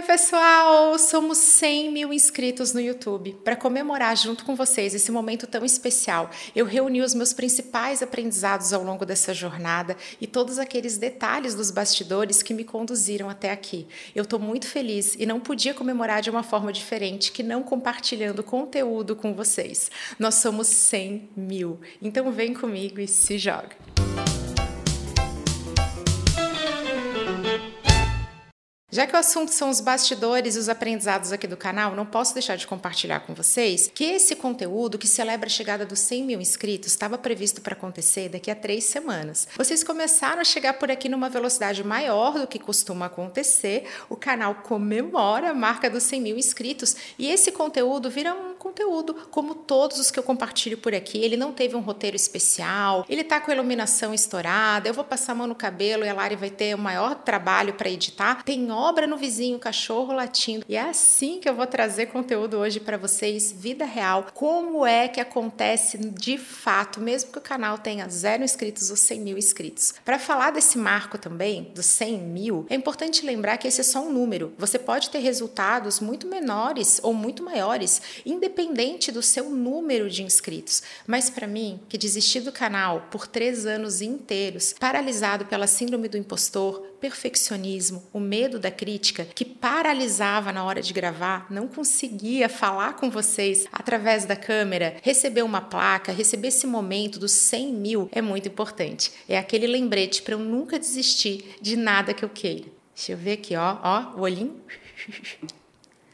Oi, pessoal! Somos 100 mil inscritos no YouTube. Para comemorar junto com vocês esse momento tão especial, eu reuni os meus principais aprendizados ao longo dessa jornada e todos aqueles detalhes dos bastidores que me conduziram até aqui. Eu estou muito feliz e não podia comemorar de uma forma diferente que não compartilhando conteúdo com vocês. Nós somos 100 mil. Então vem comigo e se joga! Já que o assunto são os bastidores e os aprendizados aqui do canal, não posso deixar de compartilhar com vocês que esse conteúdo que celebra a chegada dos 100 mil inscritos estava previsto para acontecer daqui a três semanas. Vocês começaram a chegar por aqui numa velocidade maior do que costuma acontecer, o canal comemora a marca dos 100 mil inscritos e esse conteúdo vira um conteúdo como todos os que eu compartilho por aqui. Ele não teve um roteiro especial, ele tá com a iluminação estourada, eu vou passar a mão no cabelo e a Lari vai ter o maior trabalho para editar. Tem obra no vizinho, cachorro latindo. E é assim que eu vou trazer conteúdo hoje para vocês, vida real. Como é que acontece de fato, mesmo que o canal tenha zero inscritos ou 100 mil inscritos. Para falar desse marco também, dos 100 mil, é importante lembrar que esse é só um número. Você pode ter resultados muito menores ou muito maiores, independente do seu número de inscritos. Mas para mim, que desisti do canal por três anos inteiros, paralisado pela síndrome do impostor, perfeccionismo, o medo da crítica, que paralisava na hora de gravar, não conseguia falar com vocês através da câmera, receber uma placa, receber esse momento dos 100 mil é muito importante. É aquele lembrete para eu nunca desistir de nada que eu queira. Deixa eu ver aqui, ó, ó, o olhinho.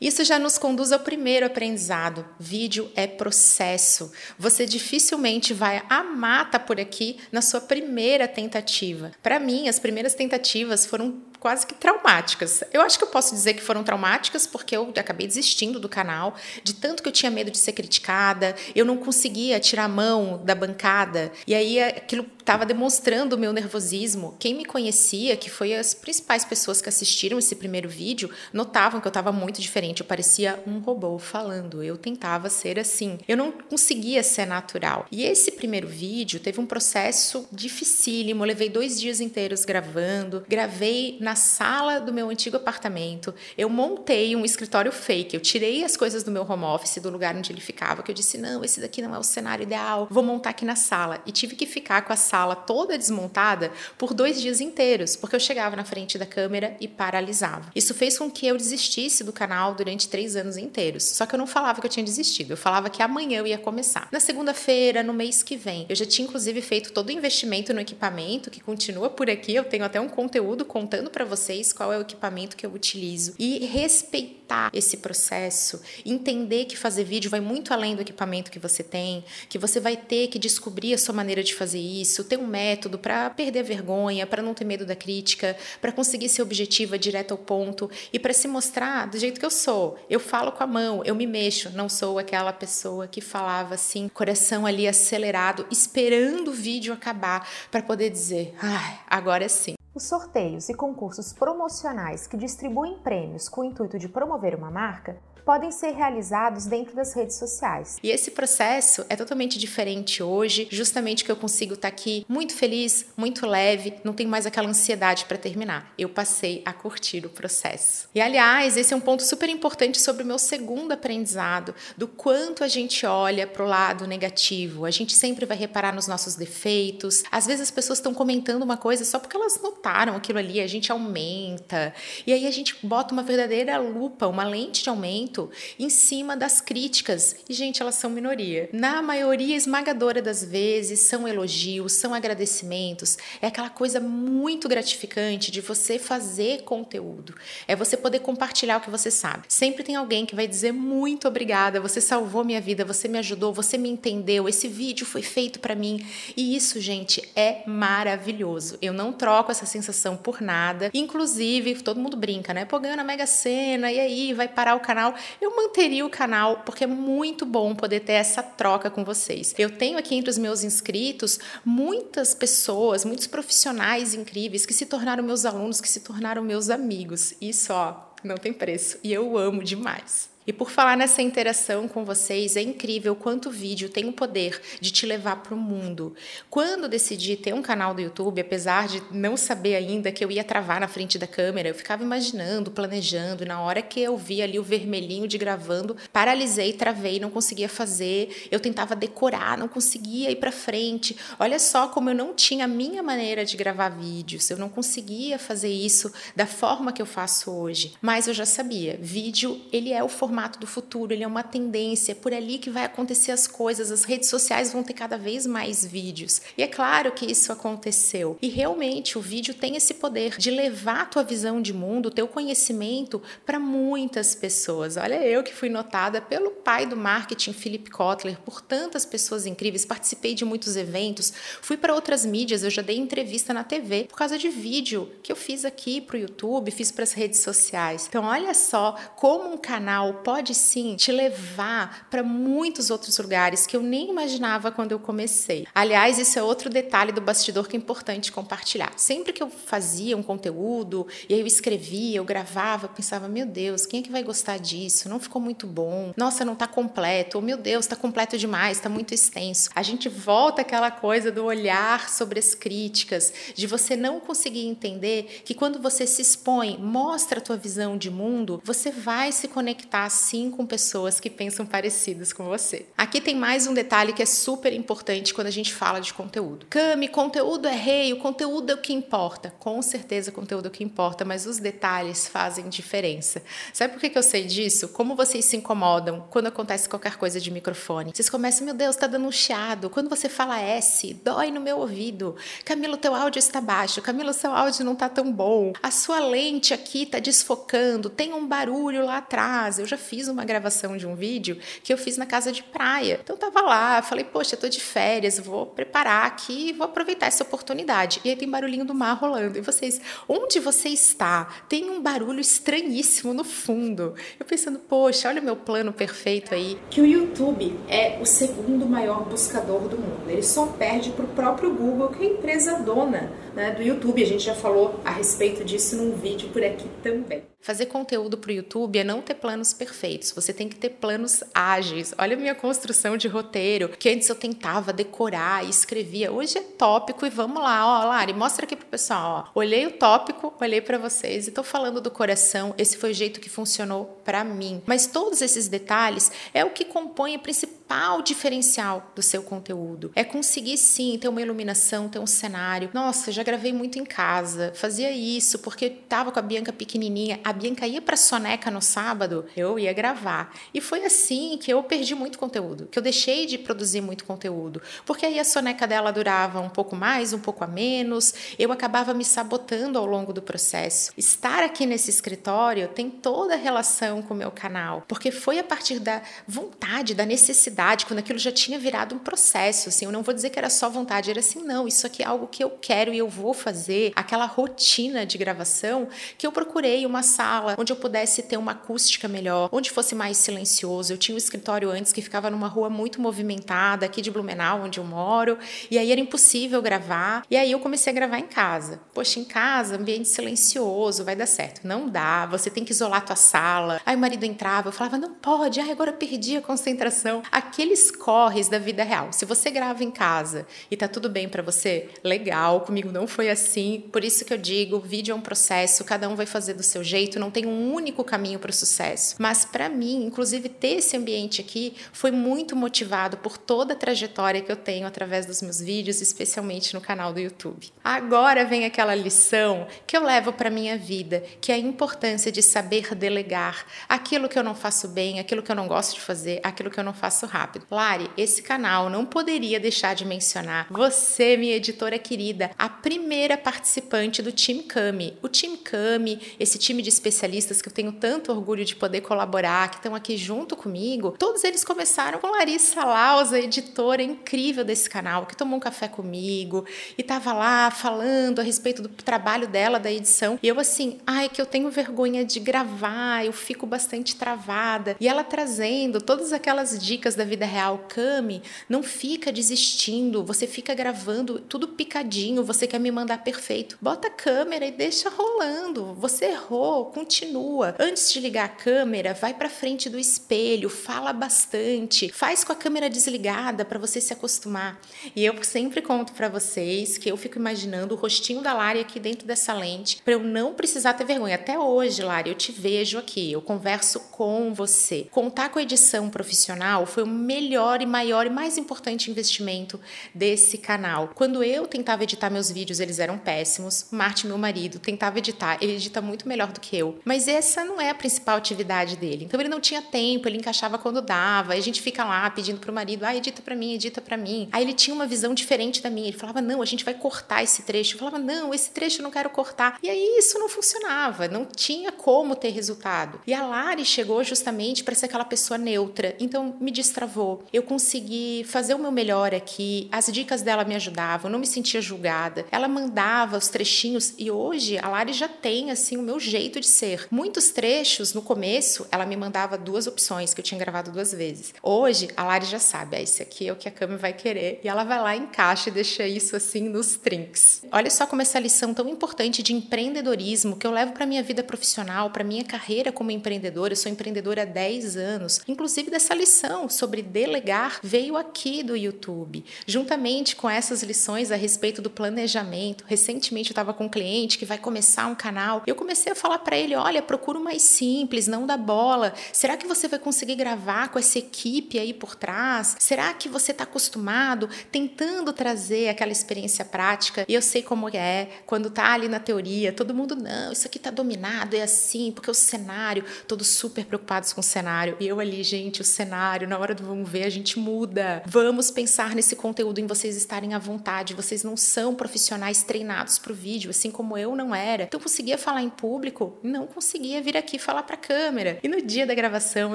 Isso já nos conduz ao primeiro aprendizado. Vídeo é processo. Você dificilmente vai amar tá por aqui na sua primeira tentativa. Para mim, as primeiras tentativas foram quase que traumáticas. Eu acho que eu posso dizer que foram traumáticas porque eu acabei desistindo do canal, de tanto que eu tinha medo de ser criticada, eu não conseguia tirar a mão da bancada, e aí aquilo estava demonstrando o meu nervosismo. Quem me conhecia, que foi as principais pessoas que assistiram esse primeiro vídeo, notavam que eu estava muito diferente, eu parecia um robô falando, eu tentava ser assim. Eu não conseguia ser natural. E esse primeiro vídeo teve um processo dificílimo, eu levei dois dias inteiros gravando, gravei na sala do meu antigo apartamento, eu montei um escritório fake. Eu tirei as coisas do meu home office, do lugar onde ele ficava, que eu disse: não, esse daqui não é o cenário ideal, vou montar aqui na sala. E tive que ficar com a sala toda desmontada por dois dias inteiros, porque eu chegava na frente da câmera e paralisava. Isso fez com que eu desistisse do canal durante três anos inteiros. Só que eu não falava que eu tinha desistido, eu falava que amanhã eu ia começar. Na segunda-feira, no mês que vem, eu já tinha inclusive feito todo o investimento no equipamento, que continua por aqui. Eu tenho até um conteúdo contando para vocês qual é o equipamento que eu utilizo e respeitar esse processo, entender que fazer vídeo vai muito além do equipamento que você tem, que você vai ter que descobrir a sua maneira de fazer isso, ter um método para perder a vergonha, para não ter medo da crítica, para conseguir ser objetiva direto ao ponto e para se mostrar do jeito que eu sou. Eu falo com a mão, eu me mexo, não sou aquela pessoa que falava assim, coração ali acelerado, esperando o vídeo acabar para poder dizer, ai, agora é sim. Os sorteios e concursos promocionais que distribuem prêmios com o intuito de promover uma marca podem ser realizados dentro das redes sociais. E esse processo é totalmente diferente hoje, justamente que eu consigo estar aqui muito feliz, muito leve, não tenho mais aquela ansiedade para terminar. Eu passei a curtir o processo. E aliás, esse é um ponto super importante sobre o meu segundo aprendizado, do quanto a gente olha para o lado negativo. A gente sempre vai reparar nos nossos defeitos. Às vezes as pessoas estão comentando uma coisa só porque elas notaram aquilo ali, a gente aumenta. E aí a gente bota uma verdadeira lupa, uma lente de aumento muito em cima das críticas. E, gente, elas são minoria. Na maioria esmagadora das vezes, são elogios, são agradecimentos. É aquela coisa muito gratificante de você fazer conteúdo. É você poder compartilhar o que você sabe. Sempre tem alguém que vai dizer muito obrigada, você salvou minha vida, você me ajudou, você me entendeu, esse vídeo foi feito para mim. E isso, gente, é maravilhoso. Eu não troco essa sensação por nada. Inclusive, todo mundo brinca, né? Pô, ganhou na Mega Sena, e aí, vai parar o canal eu manteria o canal porque é muito bom poder ter essa troca com vocês. Eu tenho aqui entre os meus inscritos muitas pessoas, muitos profissionais incríveis que se tornaram meus alunos, que se tornaram meus amigos. Isso, ó, não tem preço. E eu amo demais. E por falar nessa interação com vocês, é incrível quanto o vídeo tem o poder de te levar para o mundo. Quando decidi ter um canal do YouTube, apesar de não saber ainda que eu ia travar na frente da câmera, eu ficava imaginando, planejando, e na hora que eu vi ali o vermelhinho de gravando, paralisei, travei, não conseguia fazer. Eu tentava decorar, não conseguia ir para frente. Olha só como eu não tinha a minha maneira de gravar vídeos, eu não conseguia fazer isso da forma que eu faço hoje. Mas eu já sabia, vídeo, ele é o formato do futuro, ele é uma tendência, é por ali que vai acontecer as coisas, as redes sociais vão ter cada vez mais vídeos. E é claro que isso aconteceu. E realmente o vídeo tem esse poder de levar a tua visão de mundo, o teu conhecimento para muitas pessoas. Olha eu que fui notada pelo pai do marketing, Philip Kotler, por tantas pessoas incríveis, participei de muitos eventos, fui para outras mídias, eu já dei entrevista na TV por causa de vídeo que eu fiz aqui para o YouTube, fiz para as redes sociais. Então olha só como um canal pode sim te levar para muitos outros lugares que eu nem imaginava quando eu comecei. Aliás, isso é outro detalhe do bastidor que é importante compartilhar. Sempre que eu fazia um conteúdo e aí eu escrevia, eu gravava, eu pensava, meu Deus, quem é que vai gostar disso? Não ficou muito bom. Nossa, não está completo. Ou, meu Deus, está completo demais, está muito extenso. A gente volta aquela coisa do olhar sobre as críticas, de você não conseguir entender que quando você se expõe, mostra a tua visão de mundo, você vai se conectar sim com pessoas que pensam parecidas com você. Aqui tem mais um detalhe que é super importante quando a gente fala de conteúdo. Cami, conteúdo é rei, o conteúdo é o que importa. Com certeza, conteúdo é o que importa, mas os detalhes fazem diferença. Sabe por que, que eu sei disso? Como vocês se incomodam quando acontece qualquer coisa de microfone? Vocês começam, meu Deus, tá dando um chiado. Quando você fala S, dói no meu ouvido. Camilo, teu áudio está baixo. Camilo, seu áudio não tá tão bom. A sua lente aqui tá desfocando. Tem um barulho lá atrás. Eu já fiz uma gravação de um vídeo que eu fiz na casa de praia. Então tava lá, falei, poxa, tô de férias, vou preparar aqui, vou aproveitar essa oportunidade. E aí tem barulhinho do mar rolando. E vocês, onde você está? Tem um barulho estranhíssimo no fundo. Eu pensando, poxa, olha o meu plano perfeito aí. Que o YouTube é o segundo maior buscador do mundo. Ele só perde pro próprio Google, que é a empresa dona né, do YouTube. A gente já falou a respeito disso num vídeo por aqui também. Fazer conteúdo para o YouTube é não ter planos perfeitos, você tem que ter planos ágeis. Olha a minha construção de roteiro, que antes eu tentava decorar e escrevia. Hoje é tópico e vamos lá, ó, Lari, mostra aqui pro pessoal, ó. Olhei o tópico, olhei para vocês e tô falando do coração. Esse foi o jeito que funcionou para mim. Mas todos esses detalhes é o que compõe a principal diferencial do seu conteúdo. É conseguir sim ter uma iluminação, ter um cenário. Nossa, já gravei muito em casa, fazia isso porque tava com a Bianca pequenininha a Bianca ia para Soneca no sábado, eu ia gravar. E foi assim que eu perdi muito conteúdo, que eu deixei de produzir muito conteúdo, porque aí a soneca dela durava um pouco mais, um pouco a menos, eu acabava me sabotando ao longo do processo. Estar aqui nesse escritório tem toda a relação com o meu canal, porque foi a partir da vontade, da necessidade, quando aquilo já tinha virado um processo, assim, eu não vou dizer que era só vontade, era assim, não, isso aqui é algo que eu quero e eu vou fazer, aquela rotina de gravação que eu procurei uma sala onde eu pudesse ter uma acústica melhor, onde fosse mais silencioso. Eu tinha um escritório antes que ficava numa rua muito movimentada, aqui de Blumenau, onde eu moro, e aí era impossível gravar. E aí eu comecei a gravar em casa. Poxa, em casa, ambiente silencioso, vai dar certo. Não dá, você tem que isolar a tua sala. Aí o marido entrava, eu falava, não pode, ai, agora eu perdi a concentração. Aqueles corres da vida real. Se você grava em casa e tá tudo bem para você, legal, comigo não foi assim. Por isso que eu digo, vídeo é um processo, cada um vai fazer do seu jeito não tem um único caminho para o sucesso. Mas para mim, inclusive ter esse ambiente aqui foi muito motivado por toda a trajetória que eu tenho através dos meus vídeos, especialmente no canal do YouTube. Agora vem aquela lição que eu levo para minha vida, que é a importância de saber delegar aquilo que eu não faço bem, aquilo que eu não gosto de fazer, aquilo que eu não faço rápido. Lari, esse canal não poderia deixar de mencionar você, minha editora querida, a primeira participante do Team Kami. O Team Kami, esse time de especialistas que eu tenho tanto orgulho de poder colaborar, que estão aqui junto comigo, todos eles começaram com Larissa Lausa, editora incrível desse canal, que tomou um café comigo e estava lá falando a respeito do trabalho dela, da edição. E eu assim, ai, que eu tenho vergonha de gravar, eu fico bastante travada. E ela trazendo todas aquelas dicas da vida real, Cami, não fica desistindo, você fica gravando tudo picadinho, você quer me mandar perfeito. Bota a câmera e deixa rolando. Você errou, continua. Antes de ligar a câmera, vai para frente do espelho, fala bastante, faz com a câmera desligada para você se acostumar. E eu sempre conto para vocês que eu fico imaginando o rostinho da Lari aqui dentro dessa lente, para eu não precisar ter vergonha. Até hoje, Lari, eu te vejo aqui, eu converso com você. Contar com a edição profissional foi o melhor e maior e mais importante investimento desse canal. Quando eu tentava editar meus vídeos, eles eram péssimos. Martin, meu marido, tentava editar, ele edita muito melhor do que Mas essa não é a principal atividade dele. Então ele não tinha tempo, ele encaixava quando dava. Aí a gente fica lá pedindo pro marido: "Ah, edita para mim, edita para mim". Aí ele tinha uma visão diferente da minha. Ele falava: "Não, a gente vai cortar esse trecho". Eu falava: "Não, esse trecho eu não quero cortar". E aí isso não funcionava, não tinha como ter resultado. E a Lari chegou justamente para ser aquela pessoa neutra. Então me destravou. Eu consegui fazer o meu melhor aqui. As dicas dela me ajudavam, eu não me sentia julgada. Ela mandava os trechinhos e hoje a Lari já tem assim o meu jeito de ser. Muitos trechos no começo ela me mandava duas opções que eu tinha gravado duas vezes. Hoje a Lari já sabe, ah, esse aqui é o que a câmera vai querer e ela vai lá encaixa e deixa isso assim nos trinks. Olha só como essa lição tão importante de empreendedorismo que eu levo para minha vida profissional, para minha carreira como empreendedora. Eu sou empreendedora há 10 anos. Inclusive dessa lição sobre delegar veio aqui do YouTube, juntamente com essas lições a respeito do planejamento. Recentemente eu estava com um cliente que vai começar um canal. Eu comecei a falar para ele, olha, procura o mais simples, não da bola. Será que você vai conseguir gravar com essa equipe aí por trás? Será que você está acostumado, tentando trazer aquela experiência prática? E eu sei como é, quando tá ali na teoria, todo mundo, não, isso aqui tá dominado, é assim, porque o cenário, todos super preocupados com o cenário. E eu ali, gente, o cenário, na hora do vamos ver, a gente muda. Vamos pensar nesse conteúdo, em vocês estarem à vontade. Vocês não são profissionais treinados para o vídeo, assim como eu não era. Então, conseguia falar em público, não conseguia vir aqui falar para a câmera. E no dia da gravação,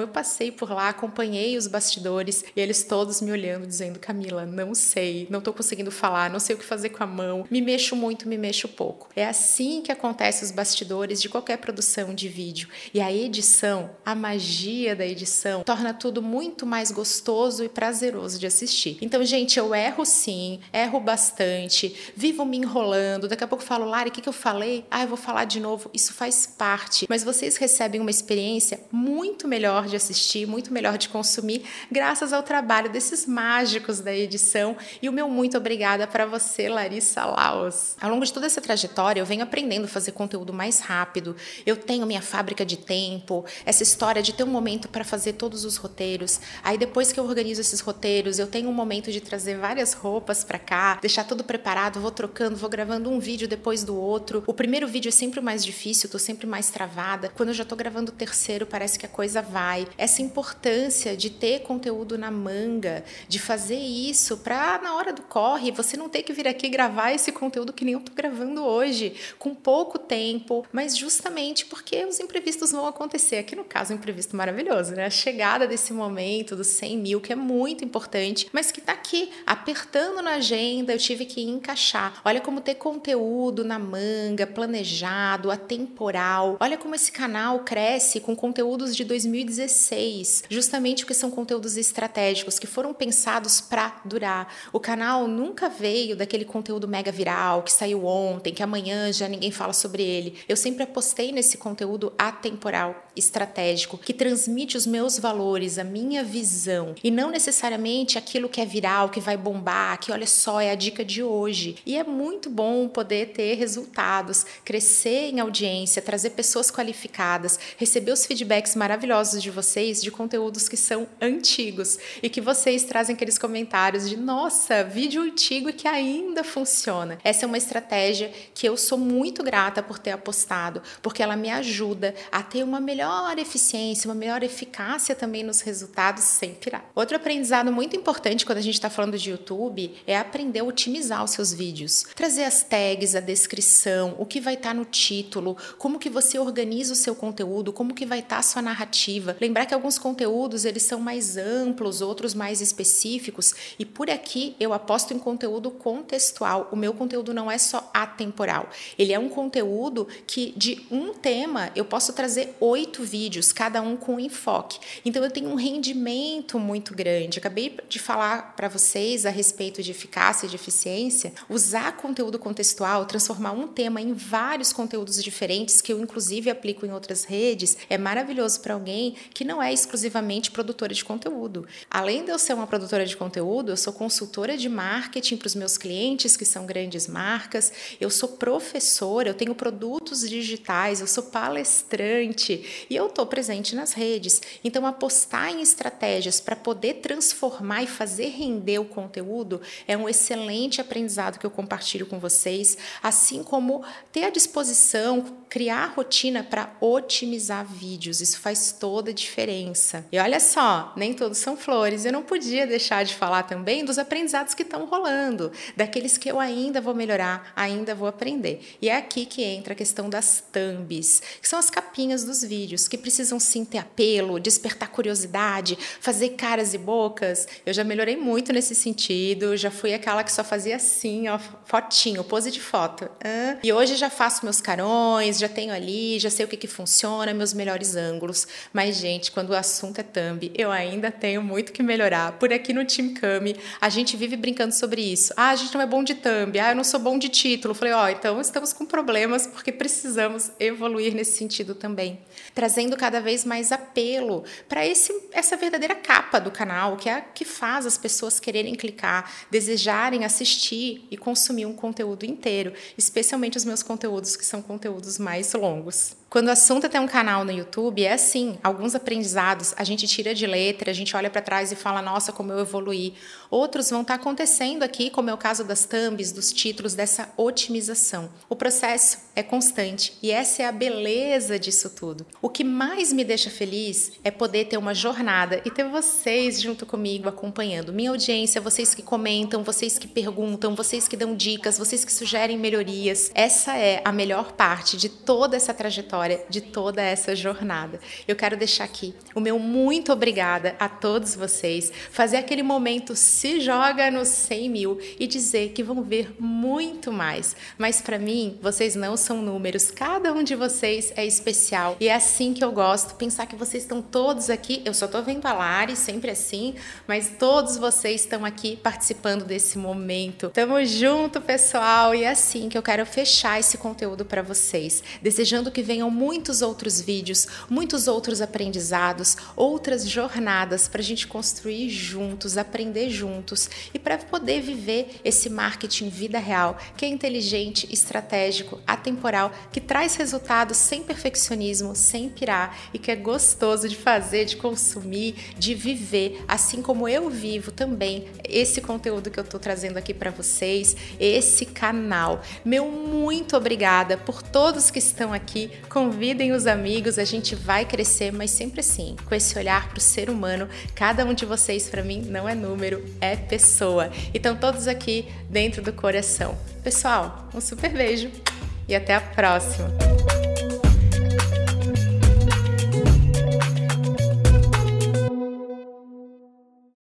eu passei por lá, acompanhei os bastidores e eles todos me olhando, dizendo: Camila, não sei, não estou conseguindo falar, não sei o que fazer com a mão, me mexo muito, me mexo pouco. É assim que acontece os bastidores de qualquer produção de vídeo. E a edição, a magia da edição, torna tudo muito mais gostoso e prazeroso de assistir. Então, gente, eu erro sim, erro bastante, vivo me enrolando, daqui a pouco falo, Lari, o que, que eu falei? Ah, eu vou falar de novo. Isso faz parte, mas vocês recebem uma experiência muito melhor de assistir, muito melhor de consumir, graças ao trabalho desses mágicos da edição. E o meu muito obrigada para você, Larissa Laos. Ao longo de toda essa trajetória, eu venho aprendendo a fazer conteúdo mais rápido. Eu tenho minha fábrica de tempo, essa história de ter um momento para fazer todos os roteiros. Aí depois que eu organizo esses roteiros, eu tenho um momento de trazer várias roupas para cá, deixar tudo preparado, vou trocando, vou gravando um vídeo depois do outro. O primeiro vídeo é sempre o mais difícil, tô sempre mais travada. Quando eu já tô gravando o terceiro, parece que a coisa vai. Essa importância de ter conteúdo na manga, de fazer isso para na hora do corre, você não ter que vir aqui gravar esse conteúdo que nem eu tô gravando hoje, com pouco tempo, mas justamente porque os imprevistos vão acontecer. Aqui no caso, um imprevisto maravilhoso, né? A chegada desse momento dos 100 mil, que é muito importante, mas que tá aqui apertando na agenda, eu tive que encaixar. Olha como ter conteúdo na manga, planejado, atemporal. Olha como esse canal cresce com conteúdos de 2016, justamente porque são conteúdos estratégicos que foram pensados para durar. O canal nunca veio daquele conteúdo mega viral que saiu ontem, que amanhã já ninguém fala sobre ele. Eu sempre apostei nesse conteúdo atemporal, estratégico, que transmite os meus valores, a minha visão e não necessariamente aquilo que é viral, que vai bombar, que olha só, é a dica de hoje. E é muito bom poder ter resultados, crescer em audiência, trazer pessoas qualificadas, receber os feedbacks maravilhosos de vocês de conteúdos que são antigos e que vocês trazem aqueles comentários de nossa, vídeo antigo que ainda funciona. Essa é uma estratégia que eu sou muito grata por ter apostado, porque ela me ajuda a ter uma melhor eficiência, uma melhor eficácia também nos resultados sem pirar. Outro aprendizado muito importante quando a gente está falando de YouTube é aprender a otimizar os seus vídeos, trazer as tags, a descrição, o que vai estar tá no título, como que você organiza o seu conteúdo, como que vai estar tá a sua narrativa. Lembrar que alguns conteúdos eles são mais amplos, outros mais específicos e por aqui eu aposto em conteúdo contextual. O meu conteúdo não é só atemporal. Ele é um conteúdo que de um tema eu posso trazer oito vídeos, cada um com enfoque. Então eu tenho um rendimento muito grande. Acabei de falar para vocês a respeito de eficácia e de eficiência. Usar conteúdo contextual, transformar um tema em vários conteúdos diferentes, que eu inclusive aplico em outras redes, é maravilhoso para alguém que não é exclusivamente produtora de conteúdo. Além de eu ser uma produtora de conteúdo, eu sou consultora de marketing para os meus clientes, que são grandes marcas, eu sou professora, eu tenho produtos digitais, eu sou palestrante e eu estou presente nas redes. Então, apostar em estratégias para poder transformar e fazer render o conteúdo é um excelente aprendizado que eu compartilho com vocês, assim como ter a disposição, criar rotina para otimizar vídeos. Isso faz toda a diferença. E olha só, nem todos são flores. Eu não podia deixar de falar também dos aprendizados que estão rolando, daqueles que eu ainda vou melhorar, ainda vou aprender. E é aqui que entra a questão das thumbs, que são as capinhas dos vídeos, que precisam sim ter apelo, despertar curiosidade, fazer caras e bocas. Eu já melhorei muito nesse sentido, já fui aquela que só fazia assim, ó, fotinho, pose de foto. E hoje já faço meus carões, já tenho ali, já sei o que, que funciona, meus melhores ângulos. Mas, gente, quando o assunto é thumb, eu ainda tenho muito que melhorar. Por aqui no Team Cami, a gente vive brincando sobre isso. Ah, a gente não é bom de thumb, ah, eu não sou bom de título. falei, ó, oh, então estamos com problemas porque precisamos evoluir nesse sentido também. Trazendo cada vez mais apelo para essa verdadeira capa do canal, que é a que faz as pessoas quererem clicar, desejarem assistir e consumir um conteúdo inteiro, especialmente os meus conteúdos que são conteúdos mais longos. Quando o assunto é ter um canal no YouTube, é assim, alguns aprendizados a gente tira de letra, a gente olha para trás e fala, nossa, como eu evoluí. Outros vão estar tá acontecendo aqui, como é o caso das thumbs, dos títulos, dessa otimização. O processo é constante e essa é a beleza disso tudo. O que mais me deixa feliz é poder ter uma jornada e ter vocês junto comigo acompanhando. Minha audiência, vocês que comentam, vocês que perguntam, vocês que dão dicas, vocês que sugerem melhorias. Essa é a melhor parte de toda essa trajetória história de toda essa jornada. Eu quero deixar aqui o meu muito obrigada a todos vocês, fazer aquele momento se joga nos 100 mil e dizer que vão ver muito mais. Mas para mim, vocês não são números, cada um de vocês é especial e é assim que eu gosto, pensar que vocês estão todos aqui. Eu só tô vendo a Lari, sempre assim, mas todos vocês estão aqui participando desse momento. Tamo junto, pessoal, e é assim que eu quero fechar esse conteúdo para vocês, desejando que venham muitos outros vídeos, muitos outros aprendizados, outras jornadas para a gente construir juntos, aprender juntos e para poder viver esse marketing vida real, que é inteligente, estratégico, atemporal, que traz resultados sem perfeccionismo, sem pirar e que é gostoso de fazer, de consumir, de viver, assim como eu vivo também esse conteúdo que eu estou trazendo aqui para vocês, esse canal. Meu muito obrigada por todos que estão aqui convidem os amigos, a gente vai crescer, mas sempre assim, com esse olhar para o ser humano. Cada um de vocês, para mim, não é número, é pessoa. Então, todos aqui dentro do coração. Pessoal, um super beijo e até a próxima!